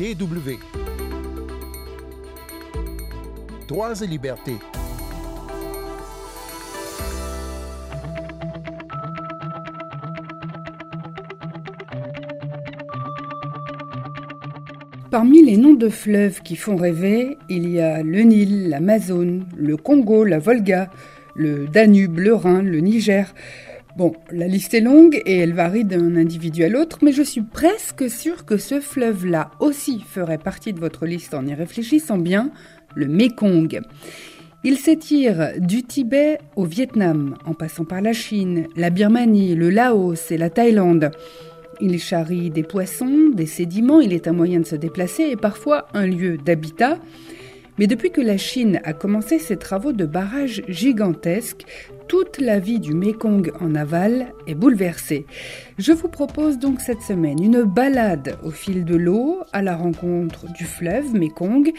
DW. Droits et libertés. Parmi les noms de fleuves qui font rêver, il y a le Nil, l'Amazone, le Congo, la Volga, le Danube, le Rhin, le Niger. Bon, la liste est longue et elle varie d'un individu à l'autre, mais je suis presque sûre que ce fleuve-là aussi ferait partie de votre liste en y réfléchissant bien, le Mekong. Il s'étire du Tibet au Vietnam, en passant par la Chine, la Birmanie, le Laos et la Thaïlande. Il charrie des poissons, des sédiments, il est un moyen de se déplacer et parfois un lieu d'habitat. Mais depuis que la Chine a commencé ses travaux de barrages gigantesques, toute la vie du Mekong en aval est bouleversée. Je vous propose donc cette semaine une balade au fil de l'eau à la rencontre du fleuve Mekong,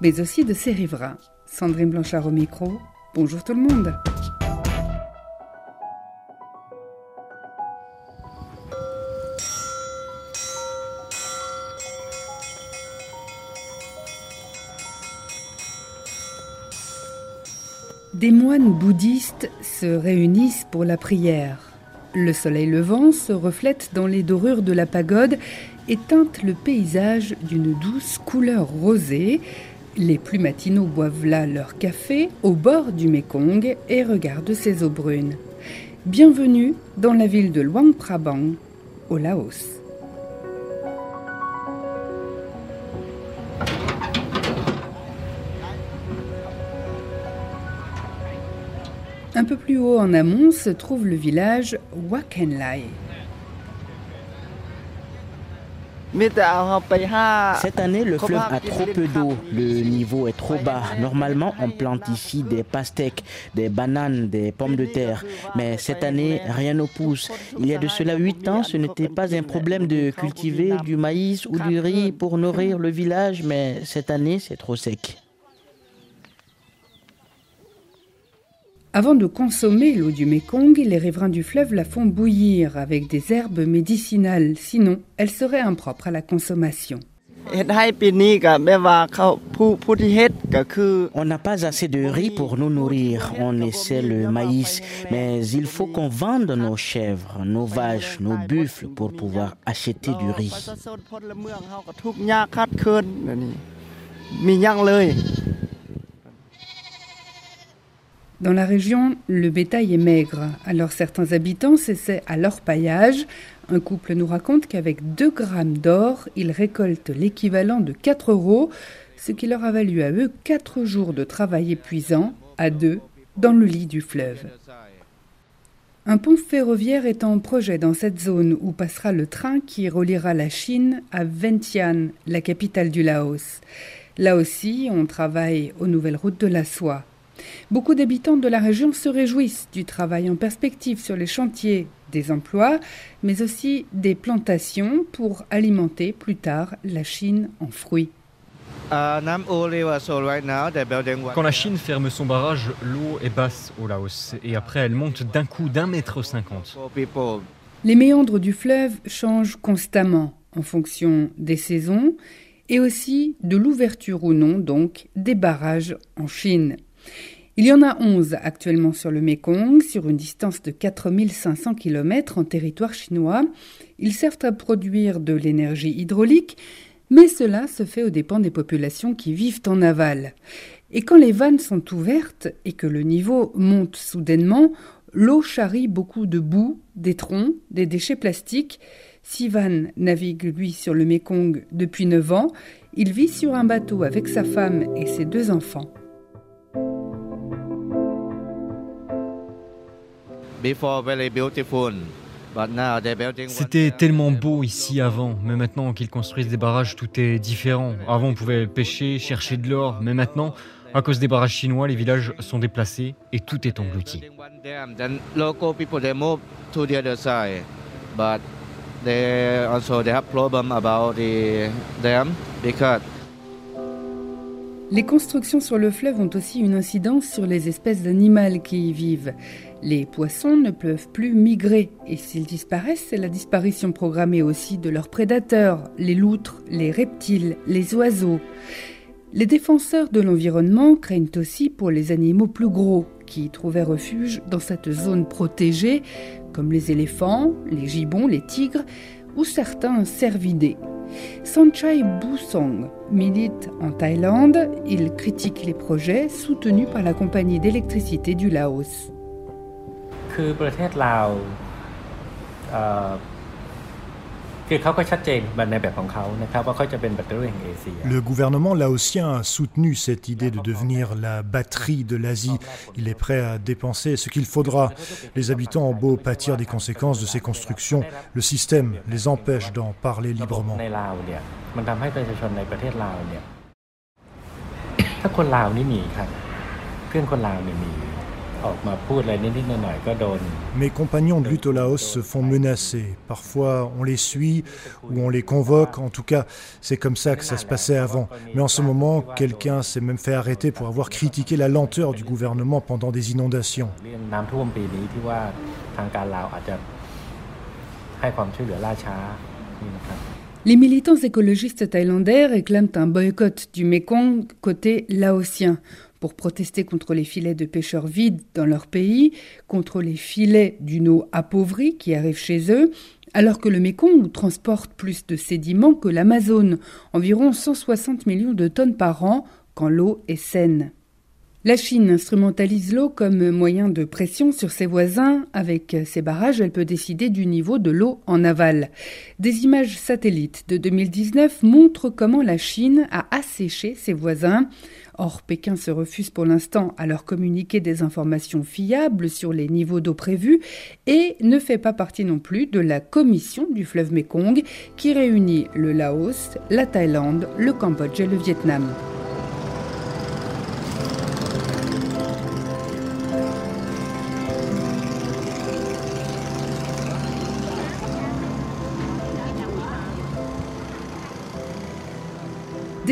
mais aussi de ses riverains. Sandrine Blanchard au micro. Bonjour tout le monde. Des moines bouddhistes se réunissent pour la prière. Le soleil levant se reflète dans les dorures de la pagode et teinte le paysage d'une douce couleur rosée. Les plus matinaux boivent là leur café au bord du Mekong et regardent ses eaux brunes. Bienvenue dans la ville de Luang Prabang, au Laos. Un peu plus haut en amont se trouve le village Wakenlai. Cette année, le fleuve a trop peu d'eau. Le niveau est trop bas. Normalement, on plante ici des pastèques, des bananes, des pommes de terre. Mais cette année, rien ne pousse. Il y a de cela huit ans, ce n'était pas un problème de cultiver du maïs ou du riz pour nourrir le village, mais cette année, c'est trop sec. Avant de consommer l'eau du Mekong, les riverains du fleuve la font bouillir avec des herbes médicinales, sinon elle serait impropre à la consommation. On n'a pas assez de riz pour nous nourrir. On essaie le maïs, mais il faut qu'on vende nos chèvres, nos vaches, nos buffles pour pouvoir acheter du riz. Dans la région, le bétail est maigre, alors certains habitants s'essaient à l'orpaillage. Un couple nous raconte qu'avec 2 grammes d'or, ils récoltent l'équivalent de 4 euros, ce qui leur a valu à eux 4 jours de travail épuisant, à deux, dans le lit du fleuve. Un pont ferroviaire est en projet dans cette zone où passera le train qui reliera la Chine à Vientiane, la capitale du Laos. Là aussi, on travaille aux nouvelles routes de la soie. Beaucoup d'habitants de la région se réjouissent du travail en perspective sur les chantiers, des emplois, mais aussi des plantations pour alimenter plus tard la Chine en fruits. Quand la Chine ferme son barrage, l'eau est basse au Laos et après elle monte d'un coup d'un mètre cinquante. Les méandres du fleuve changent constamment en fonction des saisons et aussi de l'ouverture ou non donc des barrages en Chine. Il y en a 11 actuellement sur le Mekong, sur une distance de 4500 km en territoire chinois. Ils servent à produire de l'énergie hydraulique, mais cela se fait aux dépens des populations qui vivent en aval. Et quand les vannes sont ouvertes et que le niveau monte soudainement, l'eau charrie beaucoup de boue, des troncs, des déchets plastiques. Sivan navigue, lui, sur le Mekong depuis 9 ans. Il vit sur un bateau avec sa femme et ses deux enfants. C'était tellement beau ici avant, mais maintenant qu'ils construisent des barrages, tout est différent. Avant, on pouvait pêcher, chercher de l'or, mais maintenant, à cause des barrages chinois, les villages sont déplacés et tout est englouti. Les constructions sur le fleuve ont aussi une incidence sur les espèces d'animaux qui y vivent. Les poissons ne peuvent plus migrer et s'ils disparaissent, c'est la disparition programmée aussi de leurs prédateurs, les loutres, les reptiles, les oiseaux. Les défenseurs de l'environnement craignent aussi pour les animaux plus gros qui trouvaient refuge dans cette zone protégée, comme les éléphants, les gibbons, les tigres ou certains cervidés. Sanchai Busong milite en Thaïlande. Il critique les projets soutenus par la compagnie d'électricité du Laos. Le gouvernement laotien a soutenu cette idée de devenir la batterie de l'Asie. Il est prêt à dépenser ce qu'il faudra. Les habitants ont beau pâtir des conséquences de ces constructions, le système les empêche d'en parler librement. Mes compagnons de lutte au Laos se font menacer. Parfois, on les suit ou on les convoque. En tout cas, c'est comme ça que ça se passait avant. Mais en ce moment, quelqu'un s'est même fait arrêter pour avoir critiqué la lenteur du gouvernement pendant des inondations. Les militants écologistes thaïlandais réclament un boycott du Mekong côté laotien pour protester contre les filets de pêcheurs vides dans leur pays, contre les filets d'une eau appauvrie qui arrive chez eux, alors que le Mékong transporte plus de sédiments que l'Amazone, environ 160 millions de tonnes par an, quand l'eau est saine. La Chine instrumentalise l'eau comme moyen de pression sur ses voisins. Avec ses barrages, elle peut décider du niveau de l'eau en aval. Des images satellites de 2019 montrent comment la Chine a asséché ses voisins. Or, Pékin se refuse pour l'instant à leur communiquer des informations fiables sur les niveaux d'eau prévus et ne fait pas partie non plus de la commission du fleuve Mekong qui réunit le Laos, la Thaïlande, le Cambodge et le Vietnam.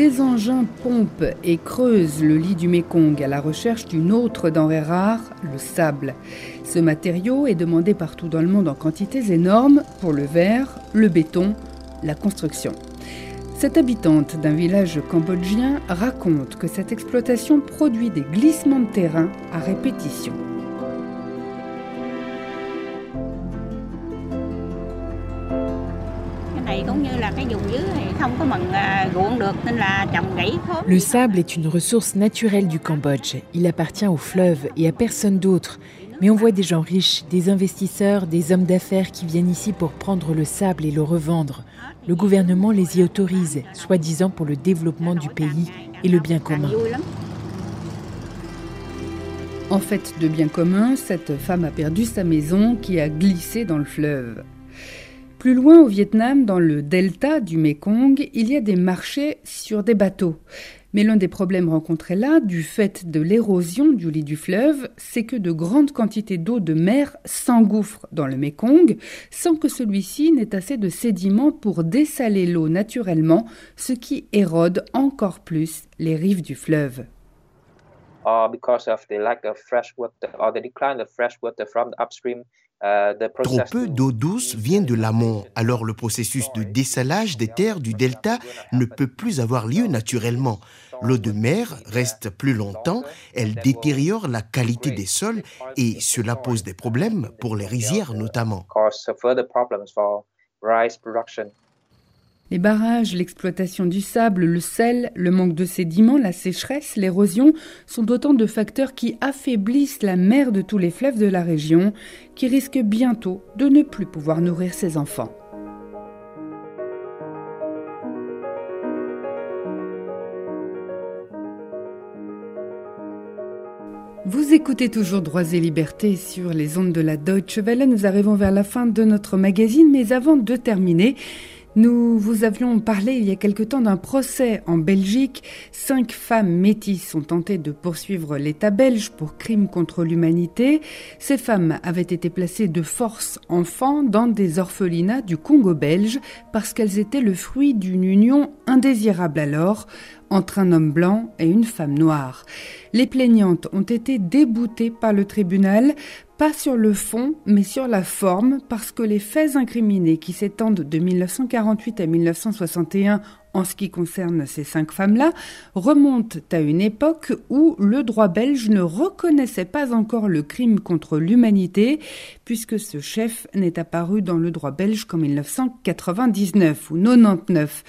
Des engins pompent et creusent le lit du Mékong à la recherche d'une autre denrée rare, le sable. Ce matériau est demandé partout dans le monde en quantités énormes pour le verre, le béton, la construction. Cette habitante d'un village cambodgien raconte que cette exploitation produit des glissements de terrain à répétition. Le sable est une ressource naturelle du Cambodge. Il appartient au fleuve et à personne d'autre. Mais on voit des gens riches, des investisseurs, des hommes d'affaires qui viennent ici pour prendre le sable et le revendre. Le gouvernement les y autorise, soi-disant pour le développement du pays et le bien commun. En fait, de bien commun, cette femme a perdu sa maison qui a glissé dans le fleuve. Plus loin au Vietnam, dans le delta du Mekong, il y a des marchés sur des bateaux. Mais l'un des problèmes rencontrés là, du fait de l'érosion du lit du fleuve, c'est que de grandes quantités d'eau de mer s'engouffrent dans le Mekong sans que celui-ci n'ait assez de sédiments pour dessaler l'eau naturellement, ce qui érode encore plus les rives du fleuve. Euh, Trop peu d'eau douce vient de l'amont, alors le processus de dessalage des terres du delta ne peut plus avoir lieu naturellement. L'eau de mer reste plus longtemps, elle détériore la qualité des sols et cela pose des problèmes pour les rizières notamment. Les barrages, l'exploitation du sable, le sel, le manque de sédiments, la sécheresse, l'érosion sont autant de facteurs qui affaiblissent la mer de tous les fleuves de la région, qui risquent bientôt de ne plus pouvoir nourrir ses enfants. Vous écoutez toujours Droits et Libertés sur les ondes de la Deutsche Welle. Nous arrivons vers la fin de notre magazine, mais avant de terminer, Nous vous avions parlé il y a quelque temps d'un procès en Belgique. Cinq femmes métisses ont tenté de poursuivre l'État belge pour crimes contre l'humanité. Ces femmes avaient été placées de force enfants dans des orphelinats du Congo belge parce qu'elles étaient le fruit d'une union indésirable alors entre un homme blanc et une femme noire. Les plaignantes ont été déboutées par le tribunal, pas sur le fond, mais sur la forme, parce que les faits incriminés qui s'étendent de 1948 à 1961 en ce qui concerne ces cinq femmes-là, remontent à une époque où le droit belge ne reconnaissait pas encore le crime contre l'humanité, puisque ce chef n'est apparu dans le droit belge qu'en 1999 ou 99.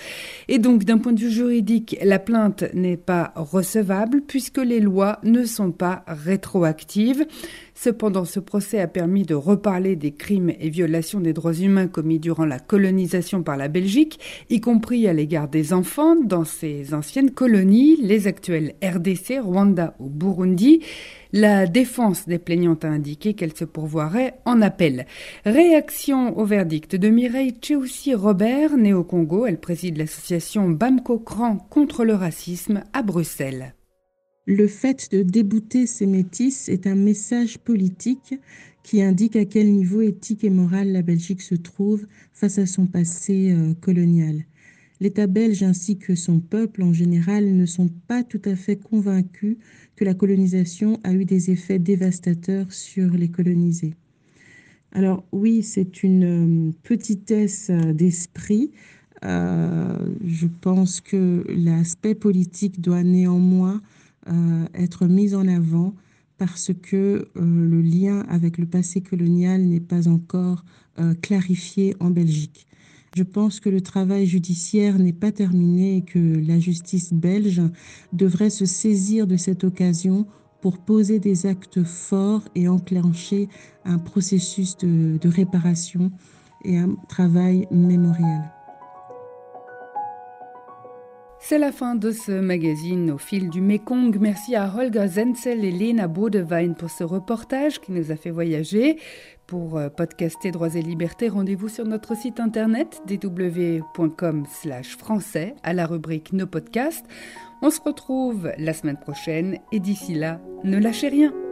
Et donc, d'un point de vue juridique, la plainte n'est pas recevable, puisque les lois ne sont pas rétroactives. Cependant, ce procès a permis de reparler des crimes et violations des droits humains commis durant la colonisation par la Belgique, y compris à l'égard des enfants dans ces anciennes colonies, les actuelles RDC, Rwanda ou Burundi. La défense des plaignantes a indiqué qu'elle se pourvoirait en appel. Réaction au verdict de Mireille Tcheoussi Robert, née au Congo. Elle préside l'association Bamko Cran contre le racisme à Bruxelles. Le fait de débouter ces métis est un message politique qui indique à quel niveau éthique et moral la Belgique se trouve face à son passé euh, colonial. L'État belge ainsi que son peuple en général ne sont pas tout à fait convaincus que la colonisation a eu des effets dévastateurs sur les colonisés. Alors oui, c'est une euh, petitesse euh, d'esprit. je pense que l'aspect politique doit néanmoins euh, être mise en avant parce que euh, le lien avec le passé colonial n'est pas encore euh, clarifié en Belgique. Je pense que le travail judiciaire n'est pas terminé et que la justice belge devrait se saisir de cette occasion pour poser des actes forts et enclencher un processus de, réparation et un travail mémorial. C'est la fin de ce magazine au fil du Mekong. Merci à Holger Zenzel et Lena Bodewein pour ce reportage qui nous a fait voyager. Pour euh, podcaster Droits et Libertés, rendez-vous sur notre site internet www.com français à la rubrique Nos podcasts. On se retrouve la semaine prochaine et d'ici là, ne lâchez rien.